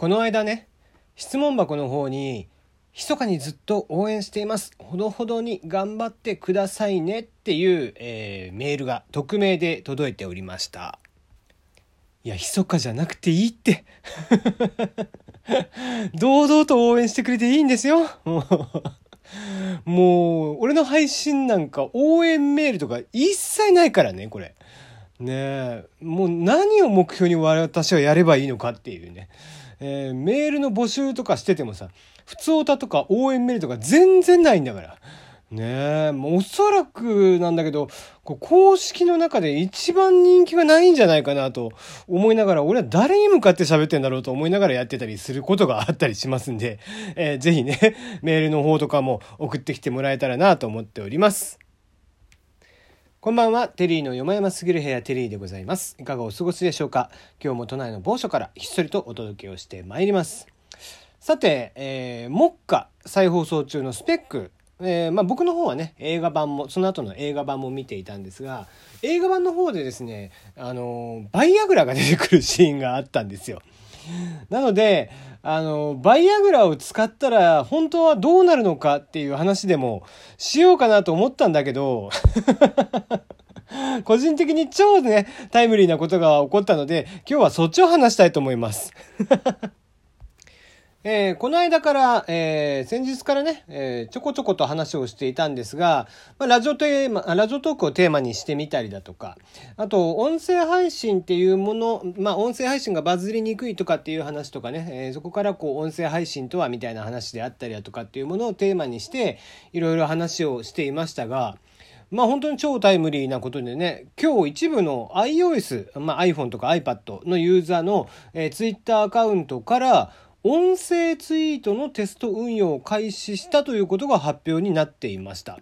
この間ね質問箱の方に「密かにずっと応援しています。ほどほどに頑張ってくださいね」っていう、えー、メールが匿名で届いておりました。いや密かじゃなくていいって。堂々と応援してくれていいんですよ。もう俺の配信なんか応援メールとか一切ないからねこれ。ねえもう何を目標に私はやればいいのかっていうね。えー、メールの募集とかしててもさ、普通歌とか応援メールとか全然ないんだから。ねえ、もうおそらくなんだけど、こう公式の中で一番人気がないんじゃないかなと思いながら、俺は誰に向かって喋ってんだろうと思いながらやってたりすることがあったりしますんで、えー、ぜひね、メールの方とかも送ってきてもらえたらなと思っております。こんばんは、テリーのよまやますぎる部屋テリーでございます。いかがお過ごしでしょうか？今日も都内の某所からひっそりとお届けをしてまいります。さて、えー、目下再放送中のスペック、えー、まあ、僕の方はね、映画版も、その後の映画版も見ていたんですが、映画版の方でですね、あのバイアグラが出てくるシーンがあったんですよ。なので、あの、バイアグラを使ったら本当はどうなるのかっていう話でもしようかなと思ったんだけど 個人的に超ね、タイムリーなことが起こったので、今日はそっちを話したいと思います。えー、この間から、えー、先日からね、えー、ちょこちょこと話をしていたんですが、まあ、ラジオテーマ、ラジオトークをテーマにしてみたりだとか、あと、音声配信っていうもの、まあ、音声配信がバズりにくいとかっていう話とかね、えー、そこからこう、音声配信とはみたいな話であったりだとかっていうものをテーマにして、いろいろ話をしていましたが、まあ本当に超タイムリーなことでね、今日一部の iOS、まあ iPhone とか iPad のユーザーの、えー、Twitter アカウントから、音声ツイートのテスト運用を開始したということが発表になっていました。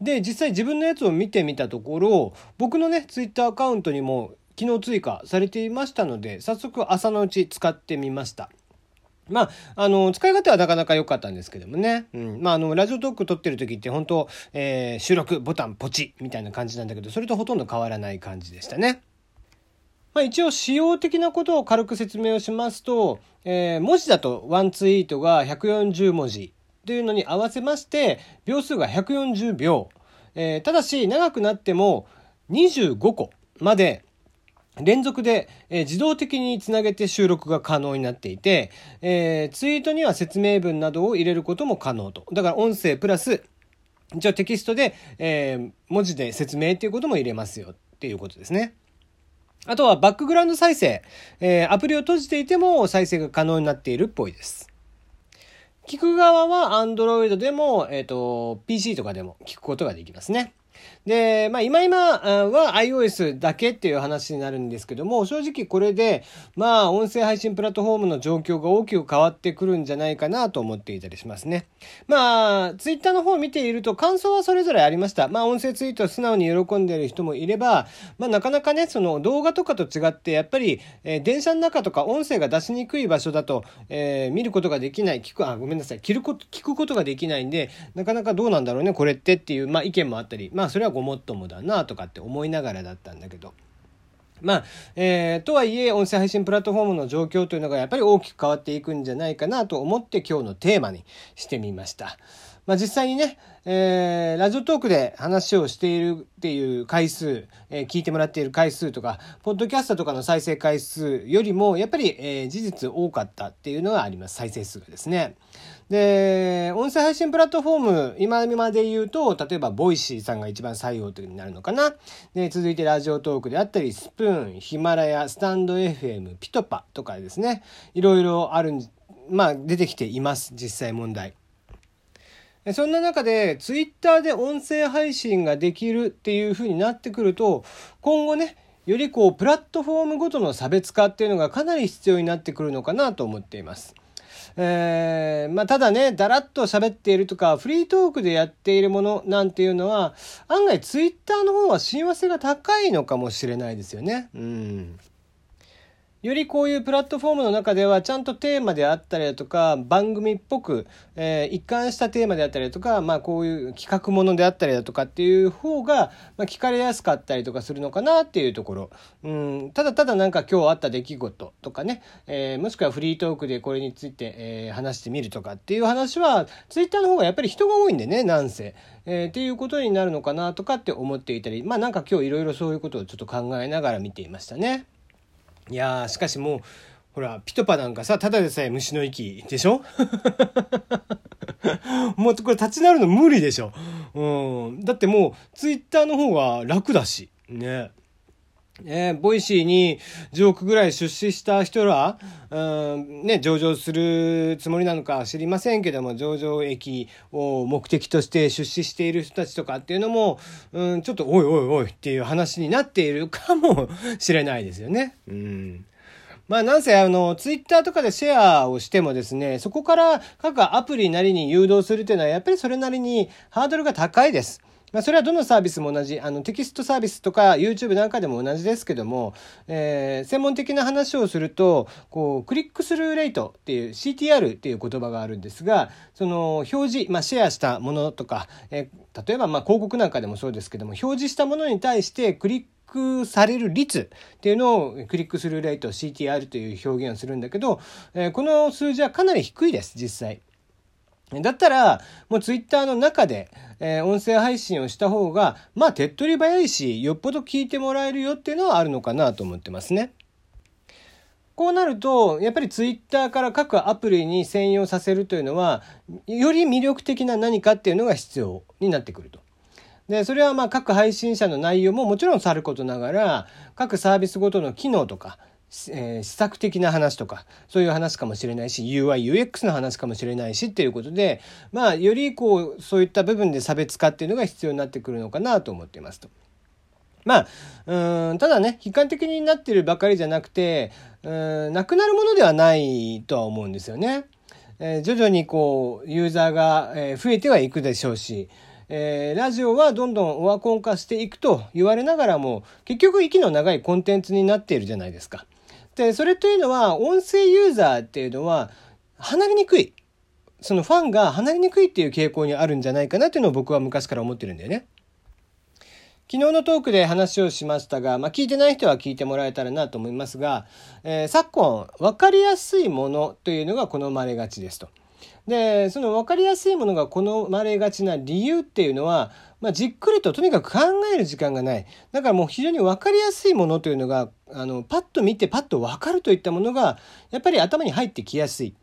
で、実際自分のやつを見てみたところ、僕のね、ツイッターアカウントにも昨日追加されていましたので、早速朝のうち使ってみました。まあ、あの、使い方はなかなか良かったんですけどもね。うん。まあ、あの、ラジオトーク撮ってる時って本当、えー、収録ボタンポチみたいな感じなんだけど、それとほとんど変わらない感じでしたね。まあ、一応仕様的なことを軽く説明をしますと、えー、文字だとワンツイートが140文字というのに合わせまして秒数が140秒、えー、ただし長くなっても25個まで連続で、えー、自動的につなげて収録が可能になっていて、えー、ツイートには説明文などを入れることも可能と。だから音声プラス、一応テキストで、えー、文字で説明っていうことも入れますよっていうことですね。あとはバックグラウンド再生。えー、アプリを閉じていても再生が可能になっているっぽいです。聞く側は Android でも、えっ、ー、と、PC とかでも聞くことができますね。で、まあ今今は iOS だけっていう話になるんですけども、正直これで、まあ音声配信プラットフォームの状況が大きく変わってくるんじゃないかなと思っていたりしますね。まあ、ツイッターの方を見ていると感想はそれぞれありました。まあ音声ツイートを素直に喜んでいる人もいれば、まあなかなかね、その動画とかと違って、やっぱり、えー、電車の中とか音声が出しにくい場所だと、えー、見ることができない、聞く、あ、ごめんなさい、聞くこと、聞くことができないんで、なかなかどうなんだろうね、これってっていう、まあ意見もあったり、まあまあそれはごもっともだなとかって思いながらだったんだけど。まあ、えー、とはいえ、音声配信プラットフォームの状況というのがやっぱり大きく変わっていくんじゃないかなと思って今日のテーマにしてみました。まあ実際にね、えー、 Radiotalk で話をしているっていう回数、えー、聞いてもらっている回数とか、ポッドキャストとかの再生回数よりも、やっぱり、えー、事実多かったっていうのがあります。再生数がですね。で、音声配信プラットフォーム、今まで言うと、例えば、 Voicy さんが一番最用になるのかな。で、続いてラジオトークであったり、スプーン、ヒマラヤ、スタンド FM、ピトパとかですね、いろいろある、まあ、出てきています。実際問題。そんな中で、ツイッターで音声配信ができるっていう風になってくると、今後ね、よりこう、プラットフォームごとの差別化っていうのがかなり必要になってくるのかなと思っています。えー、まあ、ただね、だらっと喋っているとか、フリートークでやっているものなんていうのは、案外ツイッターの方は親和性が高いのかもしれないですよね。うん。よりこういうプラットフォームの中ではちゃんとテーマであったりだとか番組っぽく、えー、一貫したテーマであったりだとか、まあ、こういう企画ものであったりだとかっていう方が、まあ、聞かれやすかったりとかするのかなっていうところ、うん、ただただなんか今日あった出来事とかね、えー、もしくはフリートークでこれについて、えー、話してみるとかっていう話はツイッターの方がやっぱり人が多いんでねなんせ、えー、っていうことになるのかなとかって思っていたりまあなんか今日いろいろそういうことをちょっと考えながら見ていましたね。いやしかしもうほら、ピトパなんかさ、ただでさえ虫の息でしょ？もうこれ立ち直るの無理でしょ。うん。だってもう、ツイッターの方が楽だし。ね。ね、 Voicy に10億ぐらい出資した人ら、うん、ね、上場するつもりなのか知りませんけども、上場益を目的として出資している人たちとかっていうのも、うん、ちょっとおいおいおいっていう話になっているかも しれないですよね。うんまあなんせあの、ツイッターとかでシェアをしてもですね、そこから各アプリなりに誘導するというのはやっぱりそれなりにハードルが高いです。まあ、それはどのサービスも同じ、あの、テキストサービスとか YouTube なんかでも同じですけども、えー、専門的な話をすると、こう、クリックスルーレートっていう CTR っていう言葉があるんですが、その、表示、まあ、シェアしたものとか、えー、例えば、まあ、広告なんかでもそうですけども、表示したものに対してクリックされる率っていうのをクリックスルーレート CTR という表現をするんだけど、えー、この数字はかなり低いです、実際。だったら、もうツイッターの中で、えー、音声配信をした方が、まあ手っ取り早いし、よっぽど聞いてもらえるよっていうのはあるのかなと思ってますね。こうなると、やっぱりツイッターから各アプリに専用させるというのは、より魅力的な何かっていうのが必要になってくると。で、それはまあ各配信者の内容ももちろんさることながら、各サービスごとの機能とか、えー、施策的な話とか、そういう話かもしれないし、UI、UX の話かもしれないしっていうことで、まあ、よりこう、そういった部分で差別化っていうのが必要になってくるのかなと思っていますと。まあ、うん、ただね、悲観的になってるばかりじゃなくて、うん、なくなるものではないとは思うんですよね。えー、徐々にこう、ユーザーが、え増えてはいくでしょうし、えー、ラジオはどんどんオワコン化していくと言われながらも、結局息の長いコンテンツになっているじゃないですか。で、それというのは、音声ユーザーっていうのは、離れにくい。そのファンが離れにくいっていう傾向にあるんじゃないかなっていうのを僕は昔から思ってるんだよね。昨日のトークで話をしましたが、まあ、聞いてない人は聞いてもらえたらなと思いますが、えー、昨今、分かりやすいものというのが好まれがちですと。で、その分かりやすいものが好まれがちな理由っていうのは、まあ、じっくりととにかく考える時間がない。だからもう非常に分かりやすいものというのが、あの、パッと見てパッと分かるといったものが、やっぱり頭に入ってきやすい。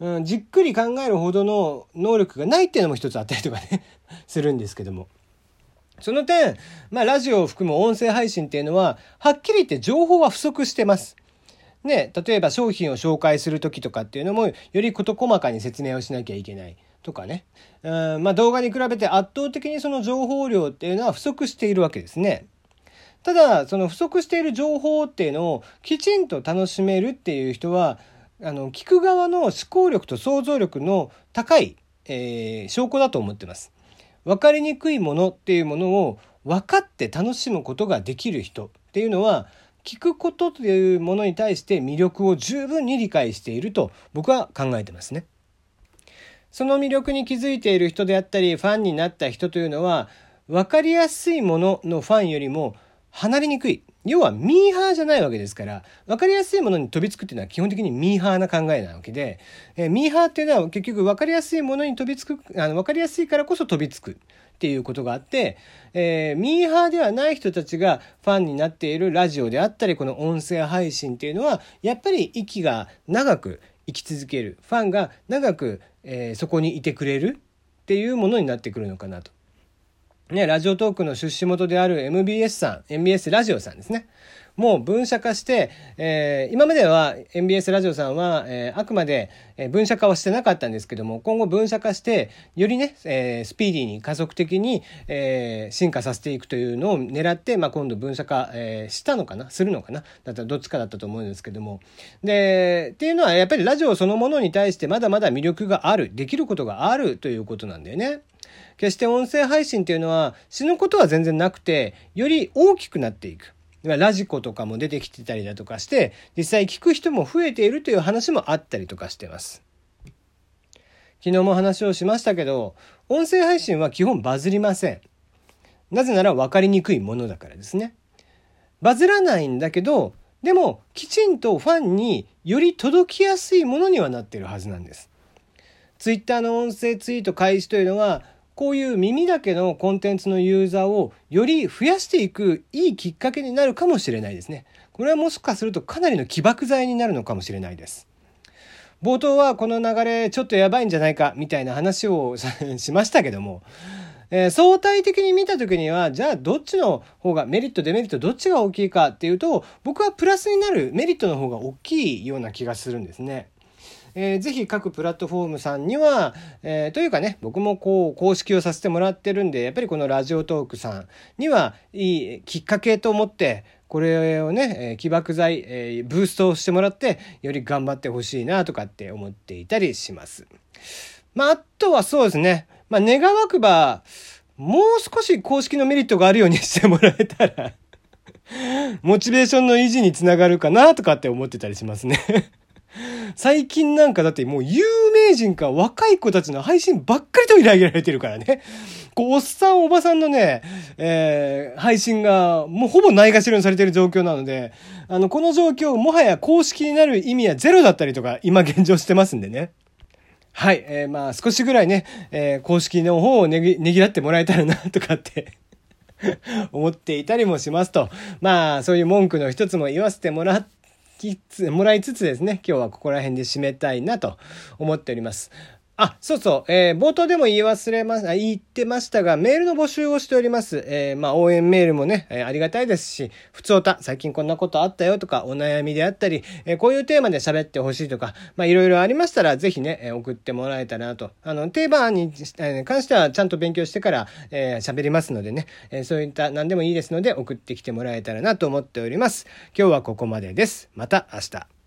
うん、じっくり考えるほどの能力がないっていうのも一つあったりとかね するんですけども。その点、まあ、ラジオを含む音声配信っていうのは、はっきり言って情報は不足してます。ね、例えば商品を紹介する時とかっていうのもより事細かに説明をしなきゃいけないとかね、うんまあ、動画に比べて圧倒的にその情報量っていうのは不足しているわけですね。ただその不足している情報っていうのをきちんと楽しめるっていう人はあの聞く側の思考力と想像力の高い、えー、証拠だと思ってます。分かりにくいものっていうものを分かって楽しむことができる人っていうのは聞くことというものに対して魅力を十分に理解していると僕は考えてますね。その魅力に気づいている人であったりファンになった人というのは分かりやすいもののファンよりも離れにくい要はミーハーじゃないわけですから分かりやすいものに飛びつくっていうのは基本的にミーハーな考えなわけで、え、ミーハーっていうのは結局分かりやすいものに飛びつくあの分かりやすいからこそ飛びつくっていうことがあって、えー、ミーハーではない人たちがファンになっているラジオであったり、この音声配信っていうのは、やっぱり息が長く生き続ける。ファンが長く、えー、そこにいてくれるっていうものになってくるのかなと。ね、ラジオトークの出資元である MBS さん、MBS ラジオさんですね。もう分社化して、えー、今までは MBS ラジオさんは、えー、あくまで分社化はしてなかったんですけども、今後分社化して、よりね、えー、スピーディーに加速的に、えー、進化させていくというのを狙って、まあ、今度分社化、えー、したのかな？するのかな？だったらどっちかだったと思うんですけども。で、っていうのはやっぱりラジオそのものに対してまだまだ魅力がある、できることがあるということなんだよね。決して音声配信っていうのは死ぬことは全然なくて、より大きくなっていく。ラジコとかも出てきてたりだとかして、実際聞く人も増えているという話もあったりとかしてます。昨日も話をしましたけど、音声配信は基本バズりません。なぜなら分かりにくいものだからですね。バズらないんだけど、でもきちんとファンにより届きやすいものにはなってるはずなんです。ツイッターの音声ツイート開始というのは、こういう耳だけのコンテンツのユーザーをより増やしていくいいきっかけになるかもしれないですね。これはもしかするとかなりの起爆剤になるのかもしれないです。冒頭はこの流れちょっとやばいんじゃないかみたいな話を しましたけども、えー、相対的に見た時にはじゃあどっちの方がメリットデメリットどっちが大きいかっていうと僕はプラスになるメリットの方が大きいような気がするんですね。えー、ぜひ各プラットフォームさんには、えー、というかね僕もこう公式をさせてもらってるんでやっぱりこのラジオトークさんにはいいきっかけと思ってこれをね、えー、起爆剤、えー、ブーストしてもらってより頑張ってほしいなとかって思っていたりします。まあ、あとはそうですね。まあ、願わくば、もう少し公式のメリットがあるようにしてもらえたらモチベーションの維持につながるかなとかって思ってたりしますね最近なんかだってもう有名人か若い子たちの配信ばっかり取り上げられてるからね。こう、おっさんおばさんのね、えー、配信がもうほぼないがしろにされてる状況なので、あの、この状況、もはや公式になる意味はゼロだったりとか、今現状してますんでね。はい、えー、まあ少しぐらいね、えー、公式の方をねぎ、ねぎらってもらえたらな、とかって 思っていたりもしますと。まあ、そういう文句の一つも言わせてもらって、きつもらいつつですね、今日はここら辺で締めたいなと思っております。あ、そうそう、えー、冒頭でも言い忘れま、言ってましたが、メールの募集をしております。えー、まあ、応援メールもね、えー、ありがたいですし、普通た、最近こんなことあったよとか、お悩みであったり、え、こういうテーマで喋ってほしいとか、まあ、いろいろありましたら、ぜひね、え、送ってもらえたらなと。あの、テーマに、えー、関してはちゃんと勉強してから、え、喋りますのでね、え、そういった何でもいいですので、送ってきてもらえたらなと思っております。今日はここまでです。また明日。